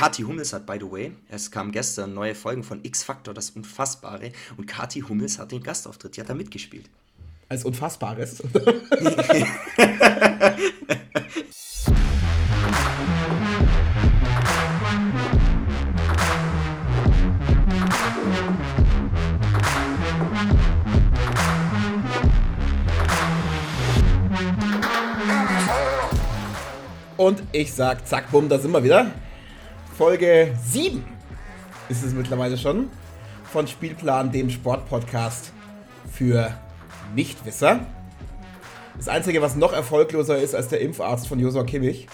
Kati Hummels hat, by the way, es kam gestern neue Folgen von X-Factor, das Unfassbare. Und Kati Hummels hat den Gastauftritt, die hat da mitgespielt. Als Unfassbares? Und ich sag, zack, bumm, da sind wir wieder. Folge 7 ist es mittlerweile schon von Spielplan, dem Sportpodcast für Nichtwisser. Das Einzige, was noch erfolgloser ist als der Impfarzt von Josua Kimmich.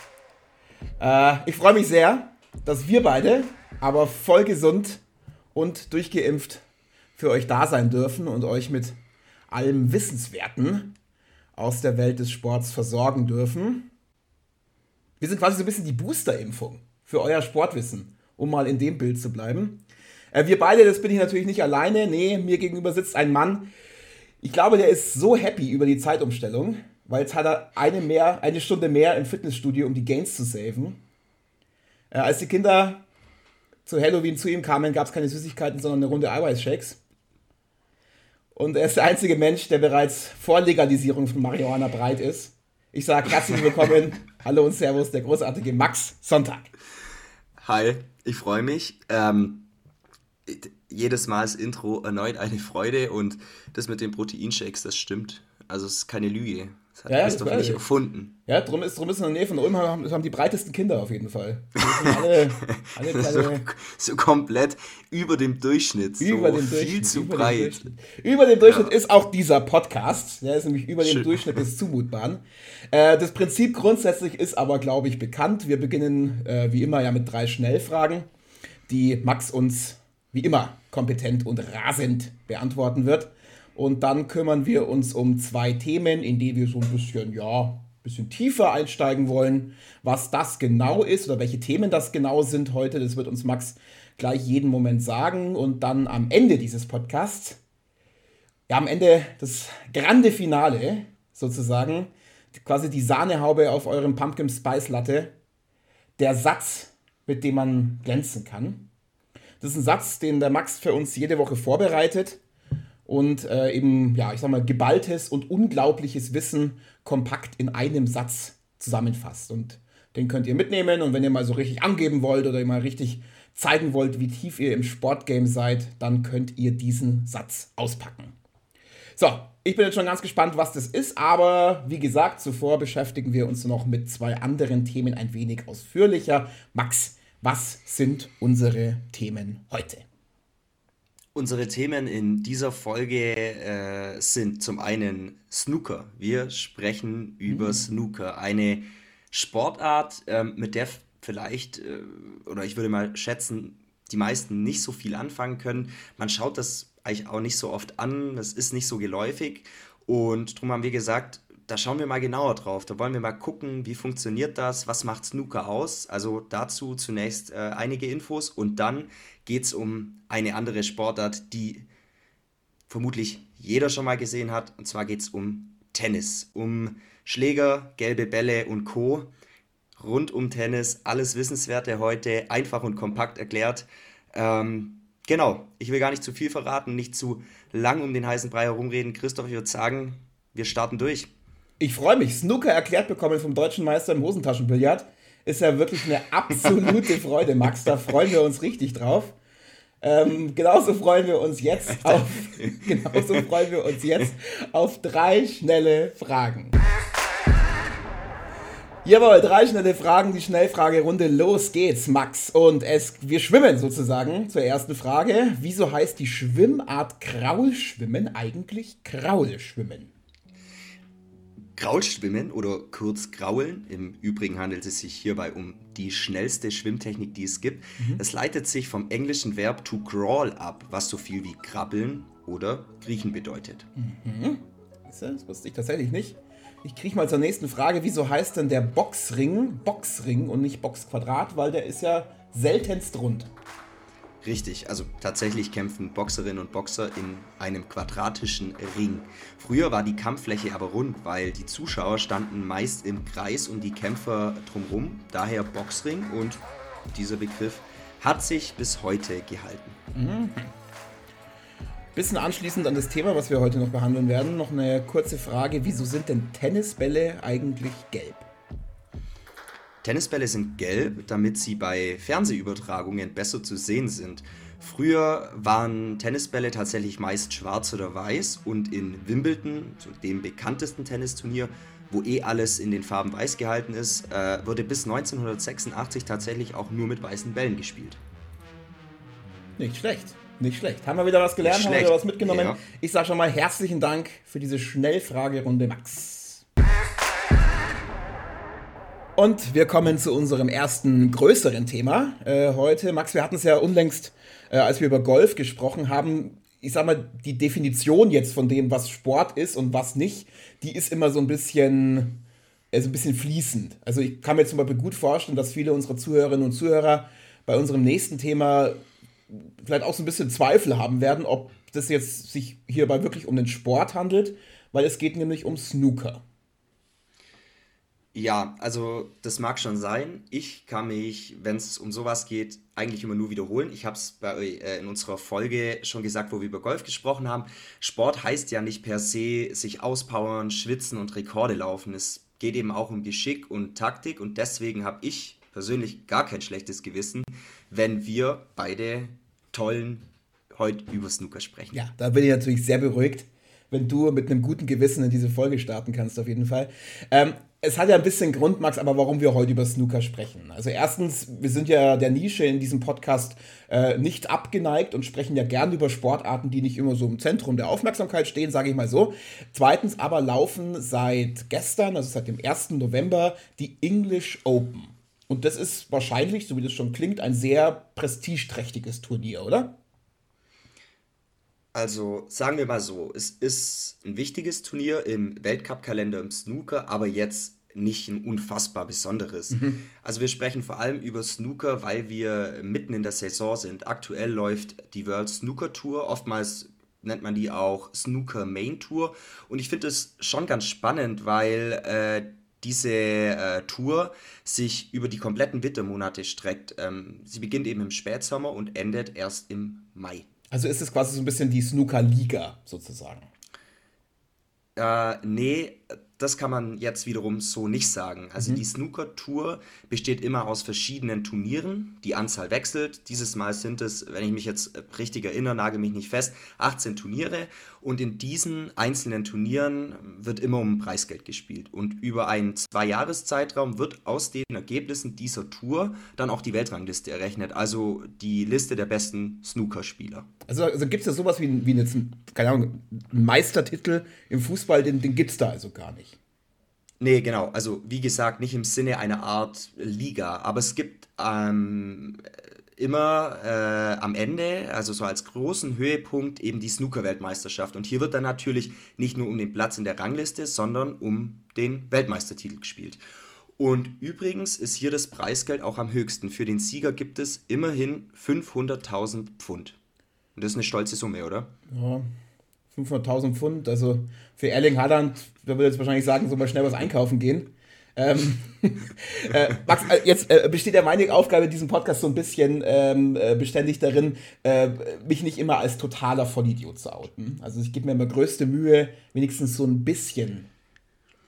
Äh, ich freue mich sehr, dass wir beide, aber voll gesund und durchgeimpft für euch da sein dürfen und euch mit allem Wissenswerten aus der Welt des Sports versorgen dürfen. Wir sind quasi so ein bisschen die Booster-Impfung für euer Sportwissen, um mal in dem Bild zu bleiben. Äh, wir beide, das bin ich natürlich nicht alleine. Nee, mir gegenüber sitzt ein Mann. Ich glaube, der ist so happy über die Zeitumstellung, weil jetzt hat er eine, mehr, eine Stunde mehr im Fitnessstudio, um die Gains zu saven. Äh, als die Kinder zu Halloween zu ihm kamen, gab es keine Süßigkeiten, sondern eine Runde Eiweißshakes. Und er ist der einzige Mensch, der bereits vor Legalisierung von Marihuana breit ist. Ich sage herzlich willkommen, hallo und servus, der großartige Max Sonntag. Hi, ich freue mich. Ähm, jedes Mal das Intro erneut eine Freude und das mit den Proteinshakes, das stimmt. Also es ist keine Lüge. Das hat ja, Christoph nicht erfunden. Ja, drum ist, drum ist in der Nähe von Ulm haben, haben die breitesten Kinder auf jeden Fall. Alle, alle so, so, komplett über dem Durchschnitt. Über so dem Durchschnitt. Viel zu über breit. Dem Durchschnitt. Über dem Durchschnitt ja. ist auch dieser Podcast. Der ist nämlich über Schön. dem Durchschnitt des Zumutbaren. Äh, das Prinzip grundsätzlich ist aber, glaube ich, bekannt. Wir beginnen äh, wie immer ja mit drei Schnellfragen, die Max uns wie immer kompetent und rasend beantworten wird. Und dann kümmern wir uns um zwei Themen, in die wir so ein bisschen, ja, bisschen tiefer einsteigen wollen. Was das genau ist oder welche Themen das genau sind heute, das wird uns Max gleich jeden Moment sagen. Und dann am Ende dieses Podcasts, ja, am Ende das grande Finale sozusagen, quasi die Sahnehaube auf eurem Pumpkin Spice Latte, der Satz, mit dem man glänzen kann. Das ist ein Satz, den der Max für uns jede Woche vorbereitet und äh, eben, ja, ich sag mal, geballtes und unglaubliches Wissen kompakt in einem Satz zusammenfasst. Und den könnt ihr mitnehmen und wenn ihr mal so richtig angeben wollt oder ihr mal richtig zeigen wollt, wie tief ihr im Sportgame seid, dann könnt ihr diesen Satz auspacken. So, ich bin jetzt schon ganz gespannt, was das ist, aber wie gesagt, zuvor beschäftigen wir uns noch mit zwei anderen Themen ein wenig ausführlicher. Max, was sind unsere Themen heute? Unsere Themen in dieser Folge äh, sind zum einen Snooker. Wir sprechen über mhm. Snooker, eine Sportart, äh, mit der vielleicht, äh, oder ich würde mal schätzen, die meisten nicht so viel anfangen können. Man schaut das eigentlich auch nicht so oft an, das ist nicht so geläufig und darum haben wir gesagt, da schauen wir mal genauer drauf. Da wollen wir mal gucken, wie funktioniert das, was macht Snooker aus. Also dazu zunächst äh, einige Infos und dann geht es um eine andere Sportart, die vermutlich jeder schon mal gesehen hat. Und zwar geht es um Tennis, um Schläger, gelbe Bälle und Co. Rund um Tennis, alles Wissenswerte heute, einfach und kompakt erklärt. Ähm, genau, ich will gar nicht zu viel verraten, nicht zu lang um den heißen Brei herumreden. Christoph, ich würde sagen, wir starten durch. Ich freue mich. Snooker erklärt bekommen vom deutschen Meister im Hosentaschenbillard ist ja wirklich eine absolute Freude, Max. Da freuen wir uns richtig drauf. Ähm, genauso freuen wir uns jetzt auf, genauso freuen wir uns jetzt auf drei schnelle Fragen. Jawohl, drei schnelle Fragen, die Schnellfragerunde. Los geht's, Max. Und es, wir schwimmen sozusagen zur ersten Frage. Wieso heißt die Schwimmart Kraulschwimmen eigentlich Kraulschwimmen? Graulschwimmen oder kurz Graulen, im Übrigen handelt es sich hierbei um die schnellste Schwimmtechnik, die es gibt. Mhm. Es leitet sich vom englischen Verb to crawl ab, was so viel wie krabbeln oder kriechen bedeutet. Mhm. Das wusste ich tatsächlich nicht. Ich kriege mal zur nächsten Frage, wieso heißt denn der Boxring Boxring und nicht Boxquadrat, weil der ist ja seltenst rund. Richtig, also tatsächlich kämpfen Boxerinnen und Boxer in einem quadratischen Ring. Früher war die Kampffläche aber rund, weil die Zuschauer standen meist im Kreis um die Kämpfer drumherum, daher Boxring und dieser Begriff, hat sich bis heute gehalten. Mhm. Bisschen anschließend an das Thema, was wir heute noch behandeln werden, noch eine kurze Frage. Wieso sind denn Tennisbälle eigentlich gelb? Tennisbälle sind gelb, damit sie bei Fernsehübertragungen besser zu sehen sind. Früher waren Tennisbälle tatsächlich meist schwarz oder weiß und in Wimbledon, so dem bekanntesten Tennisturnier, wo eh alles in den Farben weiß gehalten ist, äh, wurde bis 1986 tatsächlich auch nur mit weißen Bällen gespielt. Nicht schlecht. Nicht schlecht. Haben wir wieder was gelernt, haben wir wieder was mitgenommen. Ja. Ich sage schon mal herzlichen Dank für diese Schnellfragerunde, Max. Und wir kommen zu unserem ersten größeren Thema äh, heute. Max, wir hatten es ja unlängst, äh, als wir über Golf gesprochen haben. Ich sag mal, die Definition jetzt von dem, was Sport ist und was nicht, die ist immer so ein bisschen, also ein bisschen fließend. Also ich kann mir zum Beispiel gut vorstellen, dass viele unserer Zuhörerinnen und Zuhörer bei unserem nächsten Thema vielleicht auch so ein bisschen Zweifel haben werden, ob das jetzt sich hierbei wirklich um den Sport handelt, weil es geht nämlich um Snooker. Ja, also das mag schon sein. Ich kann mich, wenn es um sowas geht, eigentlich immer nur wiederholen. Ich habe es äh, in unserer Folge schon gesagt, wo wir über Golf gesprochen haben. Sport heißt ja nicht per se sich auspowern, schwitzen und Rekorde laufen. Es geht eben auch um Geschick und Taktik und deswegen habe ich persönlich gar kein schlechtes Gewissen, wenn wir beide tollen heute über Snooker sprechen. Ja, da bin ich natürlich sehr beruhigt, wenn du mit einem guten Gewissen in diese Folge starten kannst, auf jeden Fall. Ähm, es hat ja ein bisschen Grund, Max, aber warum wir heute über Snooker sprechen. Also erstens, wir sind ja der Nische in diesem Podcast äh, nicht abgeneigt und sprechen ja gern über Sportarten, die nicht immer so im Zentrum der Aufmerksamkeit stehen, sage ich mal so. Zweitens aber laufen seit gestern, also seit dem 1. November, die English Open. Und das ist wahrscheinlich, so wie das schon klingt, ein sehr prestigeträchtiges Turnier, oder? Also sagen wir mal so, es ist ein wichtiges Turnier im Weltcup-Kalender im Snooker, aber jetzt nicht ein unfassbar besonderes. Mhm. Also wir sprechen vor allem über Snooker, weil wir mitten in der Saison sind. Aktuell läuft die World Snooker Tour, oftmals nennt man die auch Snooker Main Tour. Und ich finde es schon ganz spannend, weil äh, diese äh, Tour sich über die kompletten Wintermonate streckt. Ähm, sie beginnt eben im Spätsommer und endet erst im Mai. Also ist es quasi so ein bisschen die Snooker-Liga sozusagen. Äh, nee, das kann man jetzt wiederum so nicht sagen. Also mhm. die Snooker-Tour besteht immer aus verschiedenen Turnieren. Die Anzahl wechselt. Dieses Mal sind es, wenn ich mich jetzt richtig erinnere, nagel mich nicht fest, 18 Turniere. Und in diesen einzelnen Turnieren wird immer um Preisgeld gespielt. Und über einen Zwei-Jahres-Zeitraum wird aus den Ergebnissen dieser Tour dann auch die Weltrangliste errechnet. Also die Liste der besten Snooker-Spieler. Also, also gibt es ja sowas wie, wie eine, keine Ahnung, einen Meistertitel im Fußball, den, den gibt es da also gar nicht. Nee, genau. Also wie gesagt, nicht im Sinne einer Art Liga, aber es gibt ähm, immer äh, am Ende, also so als großen Höhepunkt, eben die Snooker-Weltmeisterschaft. Und hier wird dann natürlich nicht nur um den Platz in der Rangliste, sondern um den Weltmeistertitel gespielt. Und übrigens ist hier das Preisgeld auch am höchsten. Für den Sieger gibt es immerhin 500.000 Pfund. Und das ist eine stolze Summe, oder? Ja, 500.000 Pfund. Also für Erling Haaland, der würde jetzt wahrscheinlich sagen, so mal schnell was einkaufen gehen. Ähm, äh, Max, äh, jetzt äh, besteht ja meine Aufgabe in diesem Podcast so ein bisschen ähm, äh, beständig darin, äh, mich nicht immer als totaler Vollidiot zu outen. Also ich gebe mir immer größte Mühe, wenigstens so ein bisschen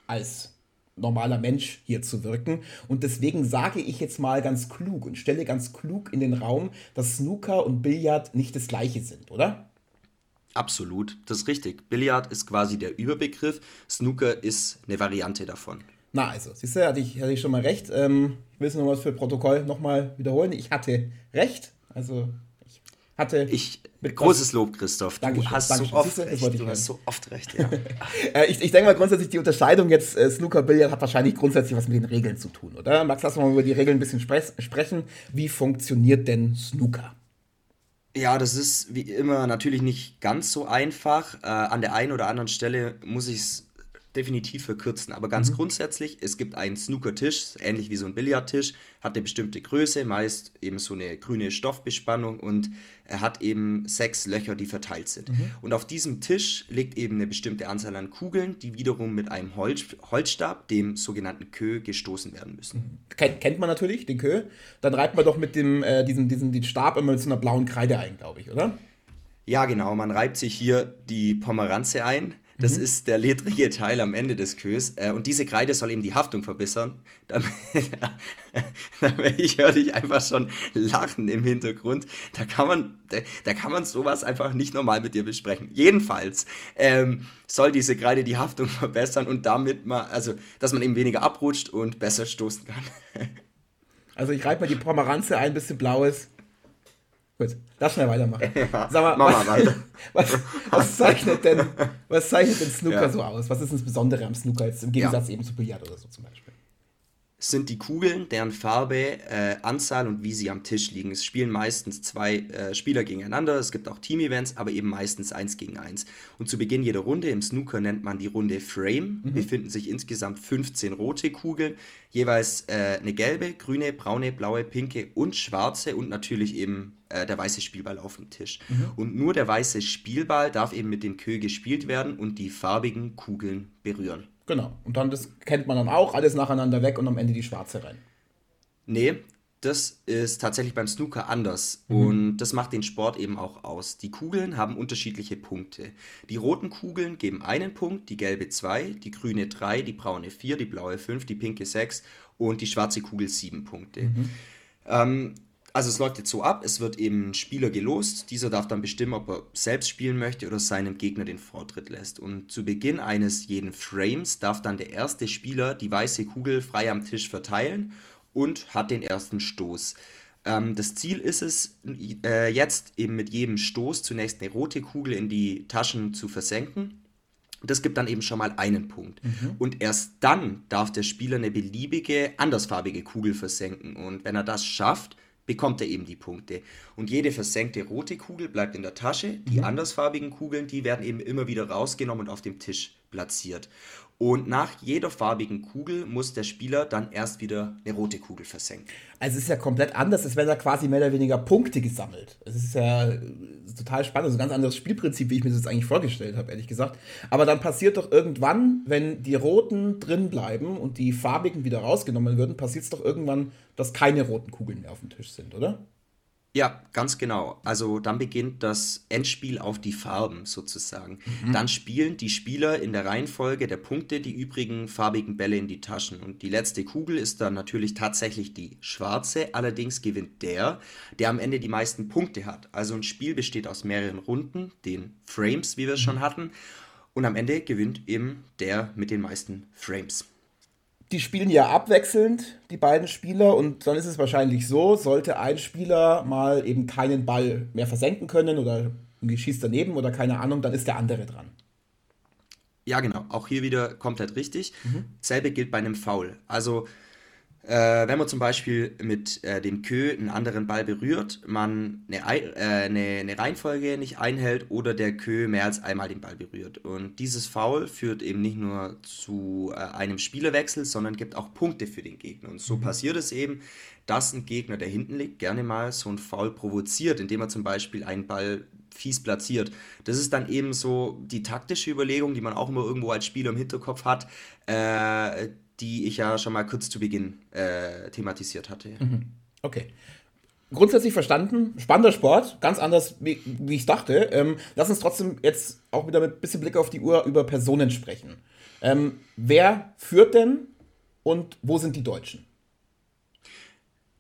als normaler Mensch hier zu wirken. Und deswegen sage ich jetzt mal ganz klug und stelle ganz klug in den Raum, dass Snooker und Billard nicht das gleiche sind, oder? Absolut, das ist richtig. Billard ist quasi der Überbegriff, Snooker ist eine Variante davon. Na also, siehst du, hatte ich, hatte ich schon mal recht. Ähm, ich will es nochmal für Protokoll nochmal wiederholen. Ich hatte recht. Also ich hatte. Ich, großes Lob, Christoph. Dankeschön, du hast Dankeschön. so oft recht. Du, du hast so oft recht, ja. äh, ich, ich denke mal grundsätzlich, die Unterscheidung jetzt äh, Snooker Billard hat wahrscheinlich grundsätzlich was mit den Regeln zu tun, oder? Max, lass mal über die Regeln ein bisschen spre sprechen. Wie funktioniert denn Snooker? Ja, das ist wie immer natürlich nicht ganz so einfach. Äh, an der einen oder anderen Stelle muss ich es definitiv verkürzen. Aber ganz mhm. grundsätzlich, es gibt einen Snooker-Tisch, ähnlich wie so ein Billardtisch, hat eine bestimmte Größe, meist eben so eine grüne Stoffbespannung und er hat eben sechs Löcher, die verteilt sind. Mhm. Und auf diesem Tisch liegt eben eine bestimmte Anzahl an Kugeln, die wiederum mit einem Holz, Holzstab, dem sogenannten Kö, gestoßen werden müssen. Mhm. Kennt, kennt man natürlich, den Kö. Dann reibt man doch mit dem, äh, diesen, diesen, den Stab immer mit so einer blauen Kreide ein, glaube ich, oder? Ja, genau. Man reibt sich hier die Pomeranze ein das mhm. ist der ledrige Teil am Ende des Kös. Äh, und diese Kreide soll eben die Haftung verbessern. Damit, damit ich höre dich einfach schon lachen im Hintergrund. Da kann man, da, da, kann man sowas einfach nicht normal mit dir besprechen. Jedenfalls ähm, soll diese Kreide die Haftung verbessern und damit mal, also, dass man eben weniger abrutscht und besser stoßen kann. also ich reibe mal die Pomeranze ein, bisschen blaues. Gut, lass schnell weitermachen. Ja, Sag mal, mal weiter. Was, was, zeichnet denn, was zeichnet denn Snooker ja. so aus? Was ist das Besondere am Snooker jetzt im Gegensatz ja. eben zu Billard oder so zum Beispiel? Sind die Kugeln, deren Farbe, äh, Anzahl und wie sie am Tisch liegen. Es spielen meistens zwei äh, Spieler gegeneinander. Es gibt auch Team-Events, aber eben meistens eins gegen eins. Und zu Beginn jeder Runde im Snooker nennt man die Runde Frame. Mhm. Befinden sich insgesamt 15 rote Kugeln, jeweils äh, eine gelbe, grüne, braune, blaue, pinke und schwarze und natürlich eben äh, der weiße Spielball auf dem Tisch. Mhm. Und nur der weiße Spielball darf eben mit dem Kö gespielt werden und die farbigen Kugeln berühren. Genau. Und dann, das kennt man dann auch, alles nacheinander weg und am Ende die schwarze rein. Nee, das ist tatsächlich beim Snooker anders. Mhm. Und das macht den Sport eben auch aus. Die Kugeln haben unterschiedliche Punkte. Die roten Kugeln geben einen Punkt, die gelbe zwei, die grüne drei, die braune vier, die blaue fünf, die pinke sechs und die schwarze Kugel sieben Punkte. Mhm. Ähm, also es läuft jetzt so ab, es wird eben ein Spieler gelost, dieser darf dann bestimmen, ob er selbst spielen möchte oder seinem Gegner den Vortritt lässt. Und zu Beginn eines jeden Frames darf dann der erste Spieler die weiße Kugel frei am Tisch verteilen und hat den ersten Stoß. Ähm, das Ziel ist es, äh, jetzt eben mit jedem Stoß zunächst eine rote Kugel in die Taschen zu versenken. Das gibt dann eben schon mal einen Punkt. Mhm. Und erst dann darf der Spieler eine beliebige, andersfarbige Kugel versenken. Und wenn er das schafft, bekommt er eben die Punkte. Und jede versenkte rote Kugel bleibt in der Tasche. Die mhm. andersfarbigen Kugeln, die werden eben immer wieder rausgenommen und auf dem Tisch platziert. Und nach jeder farbigen Kugel muss der Spieler dann erst wieder eine rote Kugel versenken. Also es ist ja komplett anders, als wenn er quasi mehr oder weniger Punkte gesammelt. Es ist ja total spannend, das ist ein ganz anderes Spielprinzip, wie ich mir das eigentlich vorgestellt habe, ehrlich gesagt. Aber dann passiert doch irgendwann, wenn die roten drin bleiben und die farbigen wieder rausgenommen würden, passiert es doch irgendwann, dass keine roten Kugeln mehr auf dem Tisch sind, oder? Ja, ganz genau. Also dann beginnt das Endspiel auf die Farben sozusagen. Mhm. Dann spielen die Spieler in der Reihenfolge der Punkte die übrigen farbigen Bälle in die Taschen. Und die letzte Kugel ist dann natürlich tatsächlich die schwarze. Allerdings gewinnt der, der am Ende die meisten Punkte hat. Also ein Spiel besteht aus mehreren Runden, den Frames, wie wir es schon mhm. hatten. Und am Ende gewinnt eben der mit den meisten Frames die spielen ja abwechselnd, die beiden Spieler, und dann ist es wahrscheinlich so, sollte ein Spieler mal eben keinen Ball mehr versenken können oder schießt daneben oder keine Ahnung, dann ist der andere dran. Ja, genau. Auch hier wieder komplett richtig. Mhm. Selbe gilt bei einem Foul. Also äh, wenn man zum Beispiel mit äh, dem Kö einen anderen Ball berührt, man eine, äh, eine, eine, Reihenfolge nicht einhält oder der Kö mehr als einmal den Ball berührt. Und dieses Foul führt eben nicht nur zu äh, einem Spielerwechsel, sondern gibt auch Punkte für den Gegner. Und so mhm. passiert es eben, dass ein Gegner, der hinten liegt, gerne mal so ein Foul provoziert, indem er zum Beispiel einen Ball fies platziert. Das ist dann eben so die taktische Überlegung, die man auch immer irgendwo als Spieler im Hinterkopf hat äh, die ich ja schon mal kurz zu Beginn äh, thematisiert hatte. Mhm. Okay. Grundsätzlich verstanden, spannender Sport, ganz anders, wie, wie ich dachte. Ähm, lass uns trotzdem jetzt auch wieder mit ein bisschen Blick auf die Uhr über Personen sprechen. Ähm, wer führt denn und wo sind die Deutschen?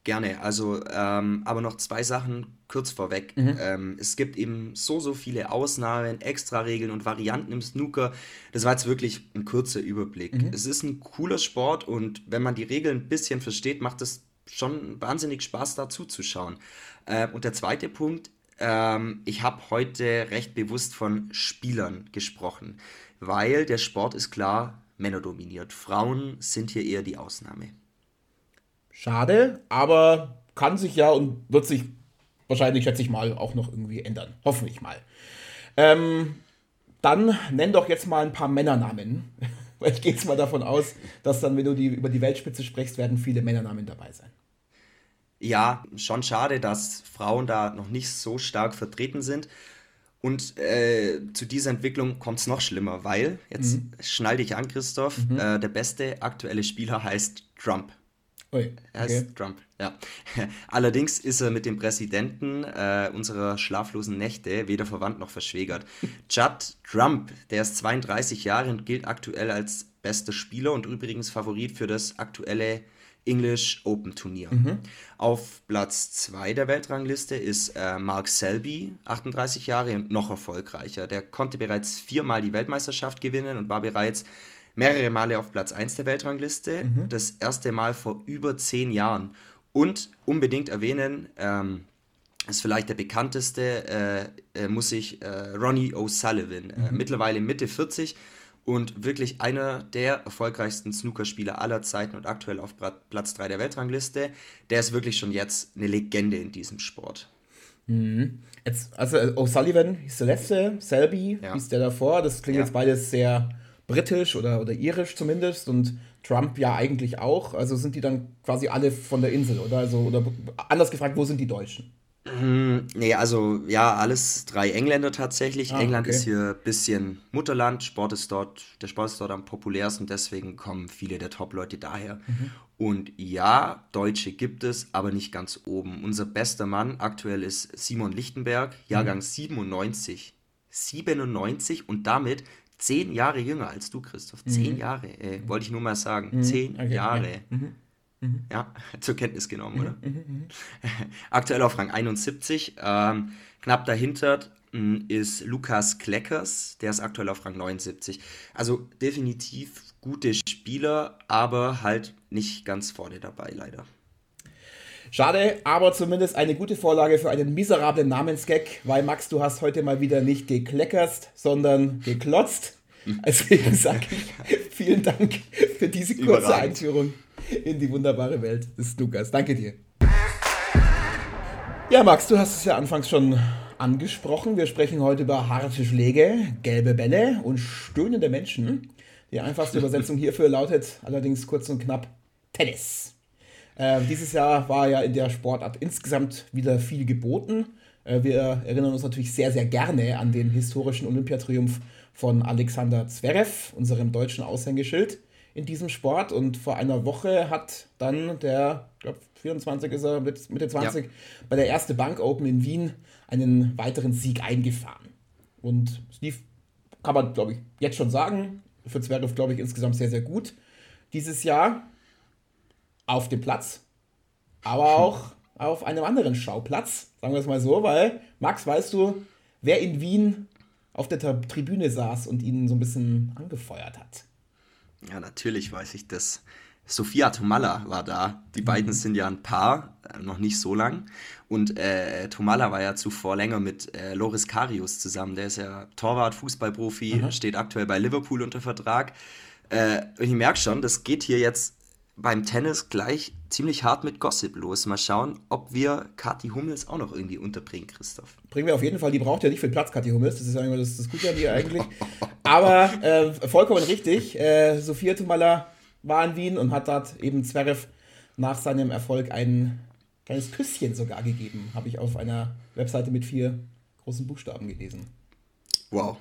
Gerne. Also, ähm, aber noch zwei Sachen kurz vorweg. Mhm. Ähm, es gibt eben so, so viele Ausnahmen, Extraregeln und Varianten im Snooker. Das war jetzt wirklich ein kurzer Überblick. Mhm. Es ist ein cooler Sport und wenn man die Regeln ein bisschen versteht, macht es schon wahnsinnig Spaß, da zuzuschauen. Äh, und der zweite Punkt, ähm, ich habe heute recht bewusst von Spielern gesprochen, weil der Sport ist klar männerdominiert. Frauen sind hier eher die Ausnahme. Schade, aber kann sich ja und wird sich wahrscheinlich, schätze ich mal, auch noch irgendwie ändern. Hoffentlich mal. Ähm, dann nenn doch jetzt mal ein paar Männernamen. Weil ich gehe jetzt mal davon aus, dass dann, wenn du die, über die Weltspitze sprichst, werden viele Männernamen dabei sein. Ja, schon schade, dass Frauen da noch nicht so stark vertreten sind. Und äh, zu dieser Entwicklung kommt es noch schlimmer, weil, jetzt mhm. schnall dich an, Christoph, mhm. äh, der beste aktuelle Spieler heißt Trump. Ui, er heißt Trump, ja. Allerdings ist er mit dem Präsidenten äh, unserer schlaflosen Nächte weder verwandt noch verschwägert. Judd Trump, der ist 32 Jahre und gilt aktuell als bester Spieler und übrigens Favorit für das aktuelle English Open Turnier. Mhm. Auf Platz 2 der Weltrangliste ist äh, Mark Selby, 38 Jahre und noch erfolgreicher. Der konnte bereits viermal die Weltmeisterschaft gewinnen und war bereits mehrere Male auf Platz 1 der Weltrangliste. Mhm. Das erste Mal vor über zehn Jahren. Und unbedingt erwähnen, ähm, ist vielleicht der bekannteste, äh, äh, muss ich, äh, Ronnie O'Sullivan, äh, mhm. mittlerweile Mitte 40 und wirklich einer der erfolgreichsten Snookerspieler aller Zeiten und aktuell auf Platz 3 der Weltrangliste. Der ist wirklich schon jetzt eine Legende in diesem Sport. Mhm. Jetzt, also äh, O'Sullivan hieß der letzte, Selby ja. hieß der davor. Das klingt ja. jetzt beides sehr britisch oder, oder irisch zumindest und Trump ja eigentlich auch. Also sind die dann quasi alle von der Insel oder also oder anders gefragt, wo sind die Deutschen? Mm, nee, also ja, alles drei Engländer tatsächlich. Ah, England okay. ist hier ein bisschen Mutterland, Sport ist dort, der Sport ist dort am populärsten, deswegen kommen viele der Top-Leute daher. Mhm. Und ja, Deutsche gibt es, aber nicht ganz oben. Unser bester Mann aktuell ist Simon Lichtenberg, Jahrgang mhm. 97. 97 und damit zehn Jahre jünger als du, Christoph. Zehn mhm. Jahre, äh, wollte ich nur mal sagen. Mhm. Zehn okay, Jahre. Ja. Mhm. Mhm. Ja, zur Kenntnis genommen, mhm, oder? Mhm, Aktuell auf Rang 71. Ähm, knapp dahinter hm, ist Lukas Kleckers, der ist aktuell auf Rang 79. Also definitiv gute Spieler, aber halt nicht ganz vorne dabei, leider. Schade, aber zumindest eine gute Vorlage für einen miserablen Namensgag, weil Max, du hast heute mal wieder nicht gekleckerst, sondern geklotzt. Deswegen sage ich vielen Dank für diese kurze Überragend. Einführung in die wunderbare Welt des Snookers. Danke dir. Ja, Max, du hast es ja anfangs schon angesprochen. Wir sprechen heute über harte Schläge, gelbe Bälle und stöhnende Menschen. Die einfachste Übersetzung hierfür lautet allerdings kurz und knapp Tennis. Äh, dieses Jahr war ja in der Sportart insgesamt wieder viel geboten. Äh, wir erinnern uns natürlich sehr, sehr gerne an den historischen Olympiatriumph von Alexander Zverev, unserem deutschen Aushängeschild in diesem Sport. Und vor einer Woche hat dann der, ich glaube 24 ist er, Mitte 20, ja. bei der erste Bank Open in Wien einen weiteren Sieg eingefahren. Und es lief, kann man, glaube ich, jetzt schon sagen, für Zverev, glaube ich, insgesamt sehr, sehr gut dieses Jahr auf dem Platz, aber auch auf einem anderen Schauplatz, sagen wir es mal so, weil, Max, weißt du, wer in Wien auf der Tribüne saß und ihn so ein bisschen angefeuert hat? Ja, natürlich weiß ich das. Sophia Tomalla war da. Die beiden mhm. sind ja ein Paar, äh, noch nicht so lang. Und äh, Tomalla war ja zuvor länger mit äh, Loris Karius zusammen. Der ist ja Torwart, Fußballprofi, mhm. steht aktuell bei Liverpool unter Vertrag. Äh, ich merke schon, das geht hier jetzt beim Tennis gleich ziemlich hart mit Gossip los. Mal schauen, ob wir Kathi Hummels auch noch irgendwie unterbringen, Christoph. Bringen wir auf jeden Fall. Die braucht ja nicht viel Platz, Kathi Hummels. Das ist ja das, das Gute an ihr eigentlich. Aber äh, vollkommen richtig. Äh, Sophia Tumala war in Wien und hat dort eben Zverev nach seinem Erfolg ein kleines Küsschen sogar gegeben. Habe ich auf einer Webseite mit vier großen Buchstaben gelesen. Wow.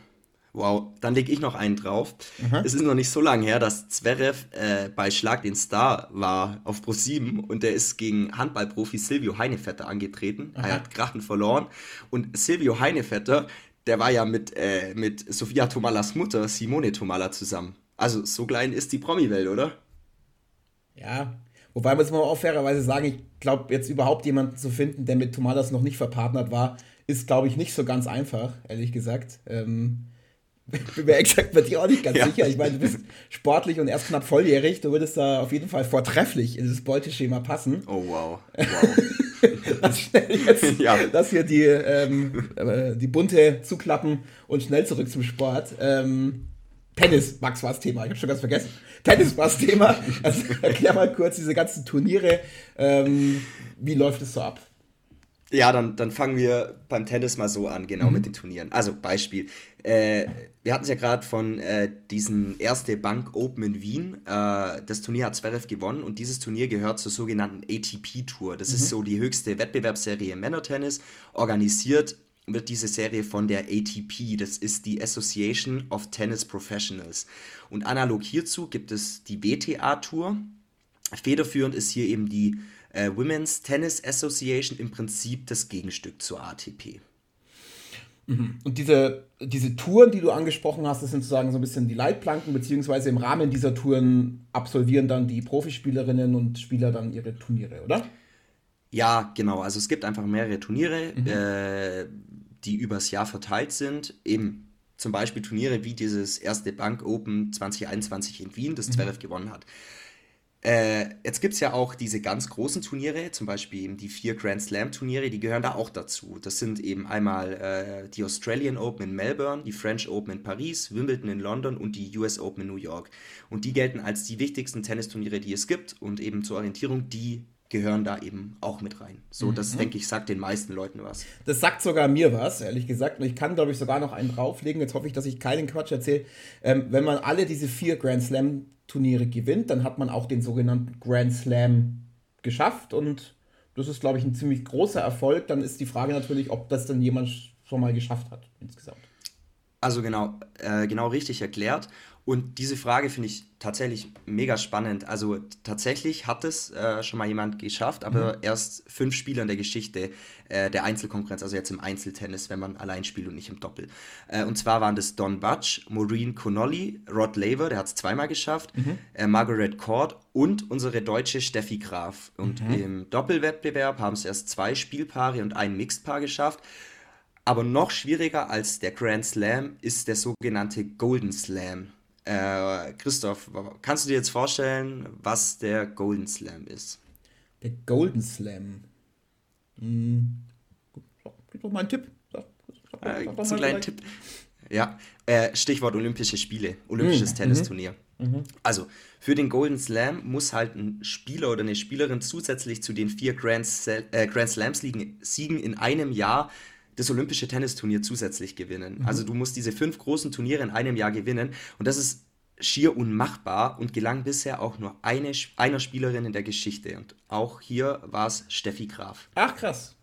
Wow, dann lege ich noch einen drauf. Mhm. Es ist noch nicht so lange her, dass Zverev äh, bei Schlag den Star war auf Pro7 und der ist gegen Handballprofi Silvio Heinevetter angetreten. Mhm. Er hat Krachen verloren und Silvio Heinevetter, der war ja mit, äh, mit Sofia Tomalas Mutter Simone Tomala zusammen. Also so klein ist die Promi-Welt, oder? Ja, wobei muss man auch fairerweise sagen, ich glaube, jetzt überhaupt jemanden zu finden, der mit Tomalas noch nicht verpartnert war, ist, glaube ich, nicht so ganz einfach, ehrlich gesagt. Ähm, bin mir exakt bei dir auch nicht ganz ja. sicher. Ich meine, du bist sportlich und erst knapp volljährig. Du würdest da auf jeden Fall vortrefflich in dieses Beuteschema passen. Oh, wow. wow. Schnell jetzt ja. das hier die, ähm, äh, die bunte zuklappen und schnell zurück zum Sport. Ähm, Tennis, Max, war das Thema. Ich habe schon ganz vergessen. Tennis war das Thema. Also erklär mal kurz diese ganzen Turniere. Ähm, wie läuft es so ab? Ja, dann, dann fangen wir beim Tennis mal so an, genau mhm. mit den Turnieren. Also Beispiel. Äh, wir hatten es ja gerade von äh, diesen erste Bank Open in Wien. Äh, das Turnier hat Zverev gewonnen und dieses Turnier gehört zur sogenannten ATP Tour. Das mhm. ist so die höchste Wettbewerbsserie im Männertennis. Organisiert wird diese Serie von der ATP. Das ist die Association of Tennis Professionals. Und analog hierzu gibt es die WTA Tour. Federführend ist hier eben die äh, Women's Tennis Association im Prinzip das Gegenstück zur ATP. Mhm. Und diese, diese Touren, die du angesprochen hast, das sind sozusagen so ein bisschen die Leitplanken, beziehungsweise im Rahmen dieser Touren absolvieren dann die Profispielerinnen und Spieler dann ihre Turniere, oder? Ja, genau. Also es gibt einfach mehrere Turniere, mhm. äh, die übers Jahr verteilt sind. Eben zum Beispiel Turniere wie dieses erste Bank Open 2021 in Wien, das mhm. Zverev gewonnen hat. Äh, jetzt gibt es ja auch diese ganz großen Turniere, zum Beispiel eben die vier Grand Slam Turniere, die gehören da auch dazu. Das sind eben einmal äh, die Australian Open in Melbourne, die French Open in Paris, Wimbledon in London und die US Open in New York. Und die gelten als die wichtigsten Tennisturniere, die es gibt. Und eben zur Orientierung, die gehören da eben auch mit rein. So, das mhm. denke ich, sagt den meisten Leuten was. Das sagt sogar mir was, ehrlich gesagt. Und ich kann, glaube ich, sogar noch einen drauflegen. Jetzt hoffe ich, dass ich keinen Quatsch erzähle. Ähm, wenn man alle diese vier Grand Slam Turniere gewinnt, dann hat man auch den sogenannten Grand Slam geschafft und das ist, glaube ich, ein ziemlich großer Erfolg. Dann ist die Frage natürlich, ob das dann jemand schon mal geschafft hat insgesamt. Also genau, äh, genau richtig erklärt. Und diese Frage finde ich tatsächlich mega spannend. Also tatsächlich hat es äh, schon mal jemand geschafft, aber mhm. erst fünf Spieler in der Geschichte äh, der Einzelkonkurrenz, also jetzt im Einzeltennis, wenn man allein spielt und nicht im Doppel. Äh, und zwar waren das Don Butch, Maureen Connolly, Rod Laver, der hat es zweimal geschafft, mhm. Äh, Margaret Court und unsere deutsche Steffi Graf. Und mhm. im Doppelwettbewerb haben es erst zwei Spielpaare und ein Mixedpaar geschafft. Aber noch schwieriger als der Grand Slam ist der sogenannte Golden Slam. Äh, Christoph, kannst du dir jetzt vorstellen, was der Golden Slam ist? Der Golden Slam. Hm. Gib doch mal einen Tipp. Sag, sag, sag, äh, so einen kleinen Tipp. Ja, äh, Stichwort Olympische Spiele, Olympisches mhm. Tennisturnier. Mhm. Also, für den Golden Slam muss halt ein Spieler oder eine Spielerin zusätzlich zu den vier Grand, äh, Grand Slams Siegen in einem Jahr das Olympische Tennisturnier zusätzlich gewinnen. Mhm. Also du musst diese fünf großen Turniere in einem Jahr gewinnen und das ist schier unmachbar und gelang bisher auch nur eine, einer Spielerin in der Geschichte. Und auch hier war es Steffi Graf. Ach krass.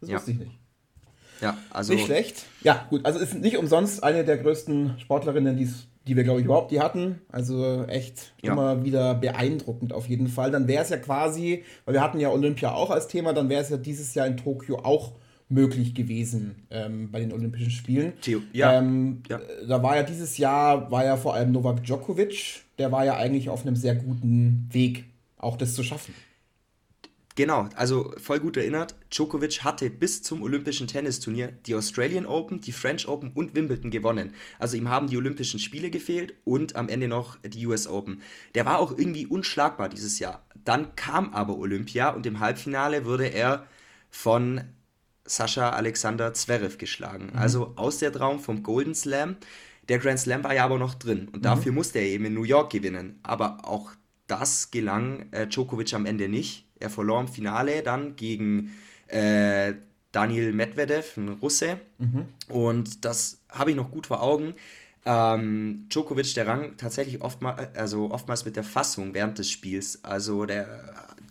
Das ja. wusste ich nicht. Ja, also. Nicht schlecht. Ja, gut. Also ist nicht umsonst eine der größten Sportlerinnen, die wir, glaube ich, überhaupt die hatten. Also echt ja. immer wieder beeindruckend auf jeden Fall. Dann wäre es ja quasi, weil wir hatten ja Olympia auch als Thema, dann wäre es ja dieses Jahr in Tokio auch möglich gewesen ähm, bei den Olympischen Spielen. Theo, ja, ähm, ja. Da war ja dieses Jahr, war ja vor allem Novak Djokovic, der war ja eigentlich auf einem sehr guten Weg, auch das zu schaffen. Genau, also voll gut erinnert, Djokovic hatte bis zum Olympischen Tennisturnier die Australian Open, die French Open und Wimbledon gewonnen. Also ihm haben die Olympischen Spiele gefehlt und am Ende noch die US Open. Der war auch irgendwie unschlagbar dieses Jahr. Dann kam aber Olympia und im Halbfinale wurde er von Sascha Alexander Zverev geschlagen. Mhm. Also aus der Traum vom Golden Slam. Der Grand Slam war ja aber noch drin und mhm. dafür musste er eben in New York gewinnen. Aber auch das gelang äh, Djokovic am Ende nicht. Er verlor im Finale dann gegen äh, Daniel Medvedev, ein Russe. Mhm. Und das habe ich noch gut vor Augen. Ähm, Djokovic, der rang tatsächlich oftmal, also oftmals mit der Fassung während des Spiels. Also der,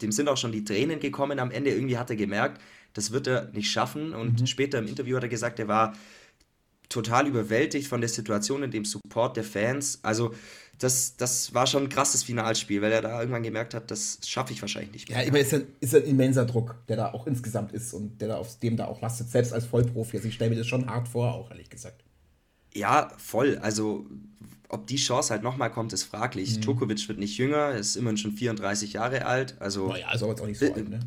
dem sind auch schon die Tränen gekommen am Ende. Irgendwie hat er gemerkt, das wird er nicht schaffen. Und mhm. später im Interview hat er gesagt, er war total überwältigt von der Situation und dem Support der Fans. Also das, das war schon ein krasses Finalspiel, weil er da irgendwann gemerkt hat, das schaffe ich wahrscheinlich nicht mehr. Ja, immer ist ein, ist ein immenser Druck, der da auch insgesamt ist und der da auf dem da auch lastet, selbst als Vollprofi. Also ich stelle mir das schon hart vor, auch ehrlich gesagt. Ja, voll. Also ob die Chance halt nochmal kommt, ist fraglich. Mhm. Djokovic wird nicht jünger, ist immerhin schon 34 Jahre alt. Also, naja, ist aber jetzt auch nicht so alt, ne?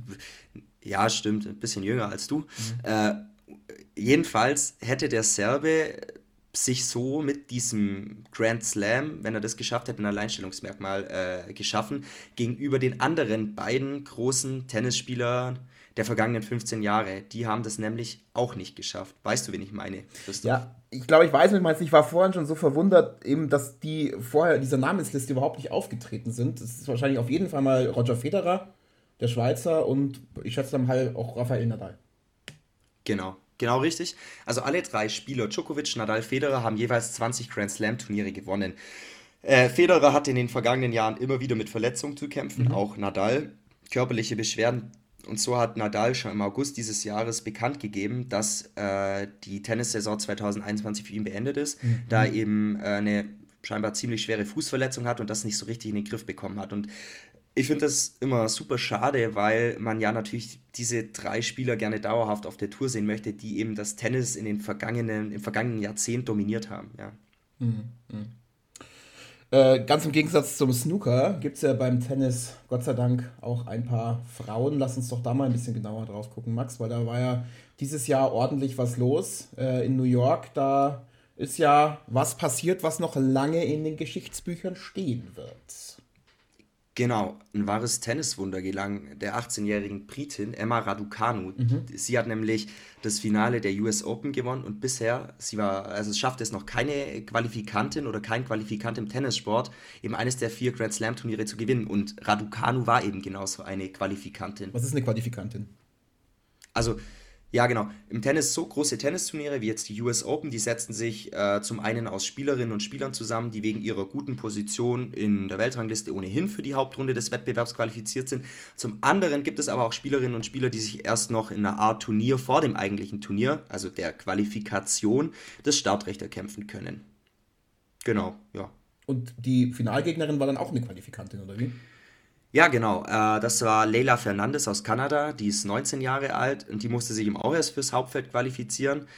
Ja, stimmt, ein bisschen jünger als du. Mhm. Äh, jedenfalls hätte der Serbe sich so mit diesem Grand Slam, wenn er das geschafft hätte, ein Alleinstellungsmerkmal äh, geschaffen, gegenüber den anderen beiden großen Tennisspielern der vergangenen 15 Jahre. Die haben das nämlich auch nicht geschafft. Weißt du, wen ich meine, Christoph? Ja, ich glaube, ich weiß, was du meinst. Ich war vorhin schon so verwundert, eben, dass die vorher dieser Namensliste überhaupt nicht aufgetreten sind. Das ist wahrscheinlich auf jeden Fall mal Roger Federer, der Schweizer und ich schätze dann halt auch Raphael Nadal. Genau, genau richtig. Also alle drei Spieler, Djokovic, Nadal, Federer, haben jeweils 20 Grand Slam Turniere gewonnen. Äh, Federer hat in den vergangenen Jahren immer wieder mit Verletzungen zu kämpfen, mhm. auch Nadal. Körperliche Beschwerden. Und so hat Nadal schon im August dieses Jahres bekannt gegeben, dass äh, die Tennissaison 2021 für ihn beendet ist, mhm. da eben äh, eine scheinbar ziemlich schwere Fußverletzung hat und das nicht so richtig in den Griff bekommen hat. Und ich finde das immer super schade, weil man ja natürlich diese drei Spieler gerne dauerhaft auf der Tour sehen möchte, die eben das Tennis in den vergangenen, im vergangenen Jahrzehnt dominiert haben. Ja. Mhm. Äh, ganz im Gegensatz zum Snooker gibt es ja beim Tennis Gott sei Dank auch ein paar Frauen. Lass uns doch da mal ein bisschen genauer drauf gucken, Max, weil da war ja dieses Jahr ordentlich was los äh, in New York. Da ist ja was passiert, was noch lange in den Geschichtsbüchern stehen wird. Genau, ein wahres Tenniswunder gelang der 18-jährigen Britin Emma Raducanu. Mhm. Sie hat nämlich das Finale der US Open gewonnen und bisher, sie war, also es schafft es noch keine Qualifikantin oder kein Qualifikant im Tennissport, eben eines der vier Grand Slam Turniere zu gewinnen. Und Raducanu war eben genauso eine Qualifikantin. Was ist eine Qualifikantin? Also ja, genau. Im Tennis so große Tennisturniere wie jetzt die US Open, die setzen sich äh, zum einen aus Spielerinnen und Spielern zusammen, die wegen ihrer guten Position in der Weltrangliste ohnehin für die Hauptrunde des Wettbewerbs qualifiziert sind. Zum anderen gibt es aber auch Spielerinnen und Spieler, die sich erst noch in einer Art Turnier vor dem eigentlichen Turnier, also der Qualifikation, das Startrecht erkämpfen können. Genau, ja. Und die Finalgegnerin war dann auch eine Qualifikantin, oder wie? Ja, genau. Äh, das war Leila Fernandes aus Kanada, die ist 19 Jahre alt und die musste sich im auch erst fürs Hauptfeld qualifizieren.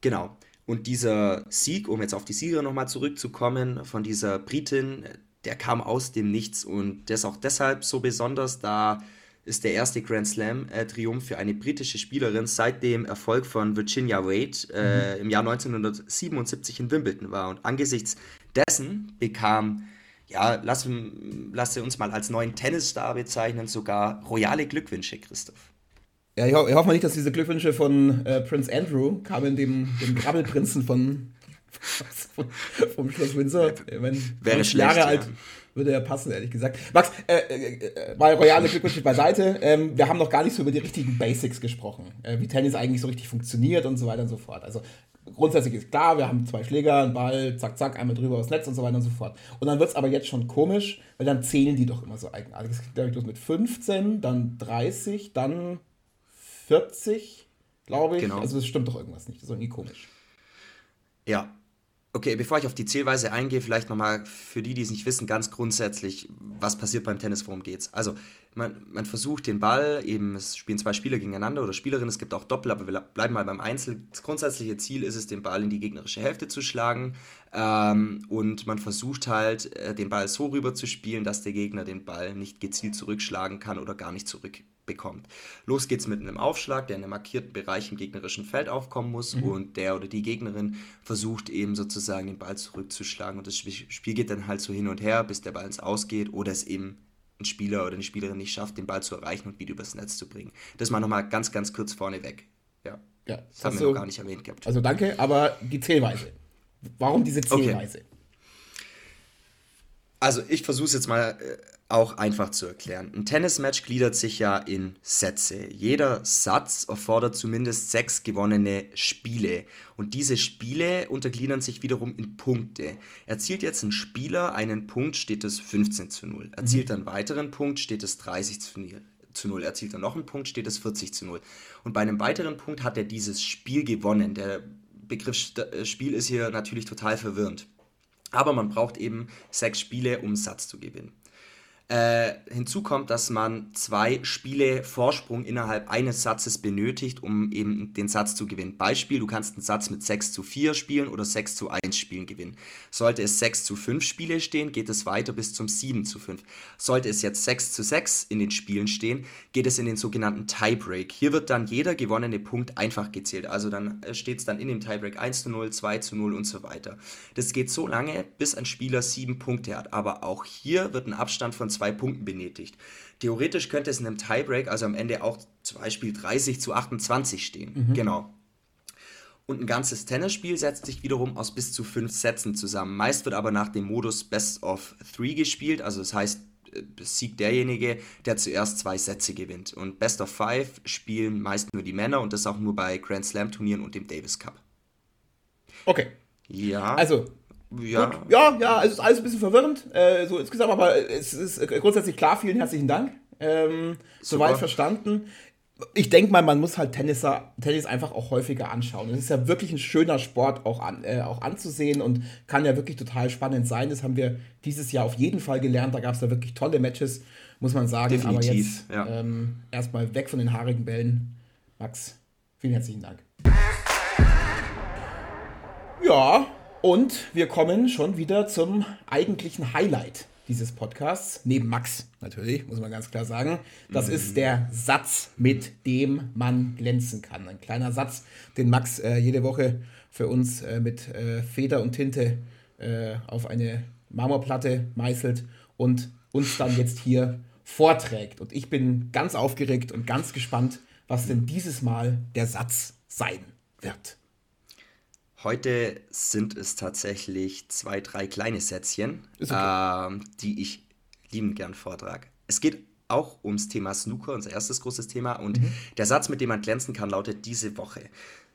Genau. Und dieser Sieg, um jetzt auf die Siegerin nochmal zurückzukommen, von dieser Britin, der kam aus dem Nichts und der ist auch deshalb so besonders, da ist der erste Grand Slam-Triumph für eine britische Spielerin seit dem Erfolg von Virginia Wade äh, mhm. im Jahr 1977 in Wimbledon war. Und angesichts dessen bekam ja, lass, lass uns mal als neuen Tennisstar bezeichnen, sogar royale Glückwünsche, Christoph. Ja, ich, ho ich hoffe mal nicht, dass diese Glückwünsche von äh, Prince Andrew kamen, dem, dem Krabbelprinzen von, vom Schloss Windsor. Mein, Wäre schlecht, Jahre ja. alt würde ja passen, ehrlich gesagt. Max, äh, äh, äh, mal royale Glückwünsche beiseite. Ähm, wir haben noch gar nicht so über die richtigen Basics gesprochen, äh, wie Tennis eigentlich so richtig funktioniert und so weiter und so fort. Also grundsätzlich ist klar, wir haben zwei Schläger, einen Ball, zack, zack, einmal drüber aufs Netz und so weiter und so fort. Und dann wird es aber jetzt schon komisch, weil dann zählen die doch immer so eigenartig. Es geht, glaube ich, los mit 15, dann 30, dann 40, glaube ich. Genau. Also das stimmt doch irgendwas nicht. Das ist irgendwie komisch. Ja, Okay, bevor ich auf die Zählweise eingehe, vielleicht nochmal für die, die es nicht wissen, ganz grundsätzlich, was passiert beim Tennis, worum geht's? Also, man, man versucht den Ball, eben, es spielen zwei Spieler gegeneinander oder Spielerinnen, es gibt auch Doppel, aber wir bleiben mal beim Einzel. Das grundsätzliche Ziel ist es, den Ball in die gegnerische Hälfte zu schlagen ähm, und man versucht halt, äh, den Ball so rüber zu spielen, dass der Gegner den Ball nicht gezielt zurückschlagen kann oder gar nicht zurück bekommt. Los geht's mit einem Aufschlag, der in einem markierten Bereich im gegnerischen Feld aufkommen muss mhm. und der oder die Gegnerin versucht eben sozusagen den Ball zurückzuschlagen und das Spiel geht dann halt so hin und her, bis der Ball ins Ausgeht oder es eben ein Spieler oder eine Spielerin nicht schafft, den Ball zu erreichen und wieder übers Netz zu bringen. Das mal nochmal ganz, ganz kurz vorneweg. Ja. ja das, das haben wir noch gar nicht erwähnt gehabt. Also danke, aber die Zählweise. Warum diese Zählweise? Okay. Also ich versuche es jetzt mal äh, auch einfach zu erklären. Ein Tennismatch gliedert sich ja in Sätze. Jeder Satz erfordert zumindest sechs gewonnene Spiele. Und diese Spiele untergliedern sich wiederum in Punkte. Erzielt jetzt ein Spieler einen Punkt, steht es 15 zu 0. Erzielt mhm. einen weiteren Punkt, steht es 30 zu 0 zu 0. Erzielt er noch einen Punkt, steht es 40 zu 0. Und bei einem weiteren Punkt hat er dieses Spiel gewonnen. Der Begriff äh, Spiel ist hier natürlich total verwirrend. Aber man braucht eben sechs Spiele, um Satz zu gewinnen. Äh, hinzu kommt, dass man zwei Spiele Vorsprung innerhalb eines Satzes benötigt, um eben den Satz zu gewinnen. Beispiel, du kannst einen Satz mit 6 zu 4 spielen oder 6 zu 1 spielen gewinnen. Sollte es 6 zu 5 Spiele stehen, geht es weiter bis zum 7 zu 5. Sollte es jetzt 6 zu 6 in den Spielen stehen, geht es in den sogenannten Tiebreak. Hier wird dann jeder gewonnene Punkt einfach gezählt. Also dann äh, steht es dann in dem Tiebreak 1 zu 0, 2 zu 0 und so weiter. Das geht so lange, bis ein Spieler 7 Punkte hat. Aber auch hier wird ein Abstand von zwei Punkten benötigt. Theoretisch könnte es in einem Tiebreak, also am Ende auch zum Beispiel 30 zu 28 stehen. Mhm. Genau. Und ein ganzes Tennisspiel setzt sich wiederum aus bis zu fünf Sätzen zusammen. Meist wird aber nach dem Modus Best of Three gespielt, also das heißt, siegt derjenige, der zuerst zwei Sätze gewinnt. Und Best of Five spielen meist nur die Männer und das auch nur bei Grand Slam Turnieren und dem Davis Cup. Okay. Ja. Also, ja. Gut. Ja, ja, es ist alles ein bisschen verwirrend, äh, so insgesamt, aber es ist grundsätzlich klar. Vielen herzlichen Dank. Ähm, soweit verstanden. Ich denke mal, man muss halt Tennis, Tennis einfach auch häufiger anschauen. Es ist ja wirklich ein schöner Sport auch, an, äh, auch anzusehen und kann ja wirklich total spannend sein. Das haben wir dieses Jahr auf jeden Fall gelernt. Da gab es da wirklich tolle Matches, muss man sagen. Definitiv, Aber jetzt ja. ähm, erstmal weg von den haarigen Bällen. Max, vielen herzlichen Dank. Ja, und wir kommen schon wieder zum eigentlichen Highlight dieses Podcasts, neben Max natürlich, muss man ganz klar sagen. Das mhm. ist der Satz, mit dem man glänzen kann. Ein kleiner Satz, den Max äh, jede Woche für uns äh, mit äh, Feder und Tinte äh, auf eine Marmorplatte meißelt und uns dann jetzt hier vorträgt. Und ich bin ganz aufgeregt und ganz gespannt, was denn dieses Mal der Satz sein wird. Heute sind es tatsächlich zwei, drei kleine Sätzchen, okay. ähm, die ich liebend gern vortrage. Es geht auch ums Thema Snooker, unser erstes großes Thema. Und mhm. der Satz, mit dem man glänzen kann, lautet diese Woche.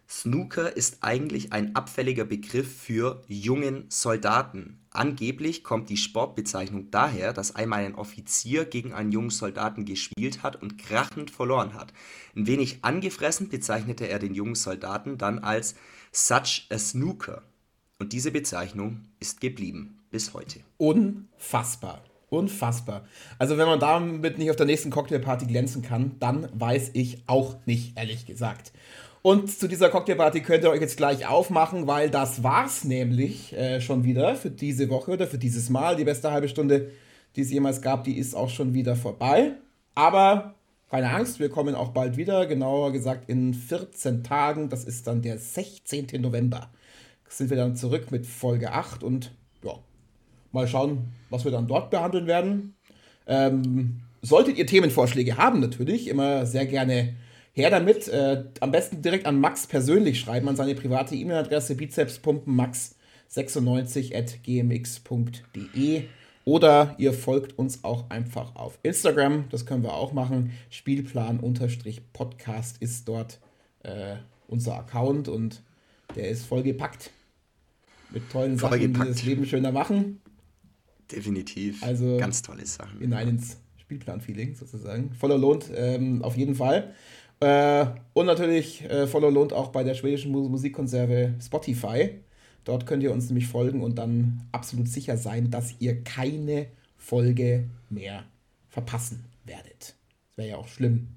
Snooker ist eigentlich ein abfälliger Begriff für jungen Soldaten. Angeblich kommt die Sportbezeichnung daher, dass einmal ein Offizier gegen einen jungen Soldaten gespielt hat und krachend verloren hat. Ein wenig angefressen bezeichnete er den jungen Soldaten dann als Such a Snooker. Und diese Bezeichnung ist geblieben bis heute. Unfassbar. Unfassbar. Also wenn man damit nicht auf der nächsten Cocktailparty glänzen kann, dann weiß ich auch nicht, ehrlich gesagt. Und zu dieser Cocktailparty könnt ihr euch jetzt gleich aufmachen, weil das war's nämlich äh, schon wieder für diese Woche oder für dieses Mal. Die beste halbe Stunde, die es jemals gab, die ist auch schon wieder vorbei. Aber keine Angst, wir kommen auch bald wieder, genauer gesagt in 14 Tagen. Das ist dann der 16. November. Sind wir dann zurück mit Folge 8 und ja, mal schauen, was wir dann dort behandeln werden. Ähm, solltet ihr Themenvorschläge haben, natürlich, immer sehr gerne her damit. Äh, am besten direkt an Max persönlich schreiben, an seine private E-Mail-Adresse bizepspumpenmax96 at gmx.de. Oder ihr folgt uns auch einfach auf Instagram, das können wir auch machen. Spielplan-Podcast ist dort äh, unser Account und der ist vollgepackt mit tollen Sachen, die das Leben schöner machen. Definitiv. Also ganz tolle Sachen. Hinein ins Spielplan-Feeling sozusagen. Voller lohnt ähm, auf jeden Fall. Äh, und natürlich äh, voller lohnt auch bei der schwedischen Musikkonserve Spotify. Dort könnt ihr uns nämlich folgen und dann absolut sicher sein, dass ihr keine Folge mehr verpassen werdet. Das wäre ja auch schlimm,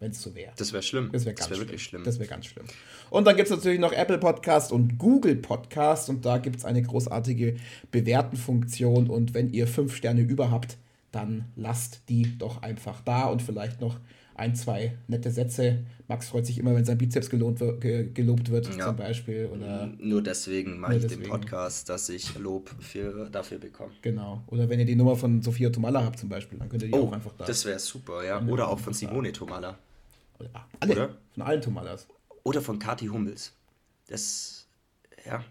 wenn es so wäre. Das wäre schlimm. Das wäre wär wirklich schlimm. Das wäre ganz schlimm. Und dann gibt es natürlich noch Apple Podcast und Google Podcast und da gibt es eine großartige Bewerten-Funktion und wenn ihr fünf Sterne über habt, dann lasst die doch einfach da und vielleicht noch ein, zwei nette Sätze. Max freut sich immer, wenn sein Bizeps gelohnt, ge, gelobt wird, ja. zum Beispiel. Oder nur deswegen mache ich deswegen. den Podcast, dass ich Lob für, dafür bekomme. Genau. Oder wenn ihr die Nummer von Sophia Tomalla habt, zum Beispiel, dann könnt ihr die oh, auch einfach da. Das wäre super, ja. Oder auch von Simone Tomalla. Oder, alle. Oder? Von allen Tomallas. Oder von Kati Hummels. Das, ja,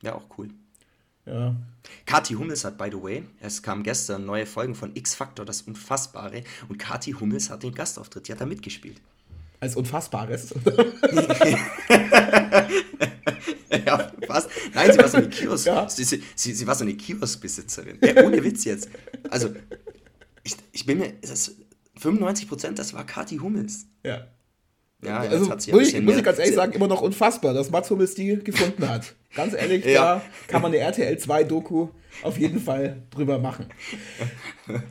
wäre auch cool. Ja. Kati Hummels hat, by the way, es kam gestern neue Folgen von X-Factor, das Unfassbare, und Kati Hummels hat den Gastauftritt, die hat da mitgespielt. Als Unfassbares? ja, fast. Nein, sie war so eine Kiosk. Ja. Sie, sie, sie, war so eine Kioskbesitzerin. Ja, ohne Witz jetzt. Also, ich, ich bin mir. Das, 95% das war Kati Hummels. Ja. Ja, also, muss, ich, muss ich ganz ehrlich sagen, immer noch unfassbar, dass Mats Hummels die gefunden hat. Ganz ehrlich, ja. da kann man eine RTL 2 Doku auf jeden Fall drüber machen.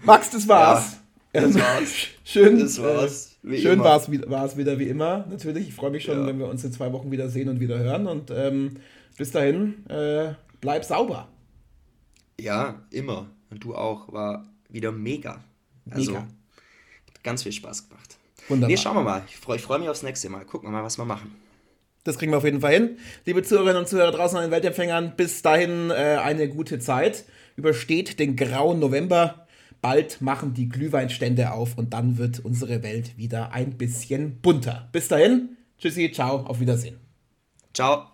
Max, das war's. Ja, das war's. Schön, das war's. Äh, schön war es wieder wie immer, natürlich. Ich freue mich schon, ja. wenn wir uns in zwei Wochen wieder sehen und wieder hören. Und ähm, bis dahin, äh, bleib sauber. Ja, immer. Und du auch. War wieder mega. Also, mega. ganz viel Spaß gemacht. Wunderbar. Nee, schauen wir mal. Ich freue freu mich aufs nächste Mal. Gucken wir mal, was wir machen. Das kriegen wir auf jeden Fall hin. Liebe Zuhörerinnen und Zuhörer draußen an den Weltempfängern, bis dahin äh, eine gute Zeit. Übersteht den grauen November. Bald machen die Glühweinstände auf und dann wird unsere Welt wieder ein bisschen bunter. Bis dahin, tschüssi, ciao, auf Wiedersehen. Ciao.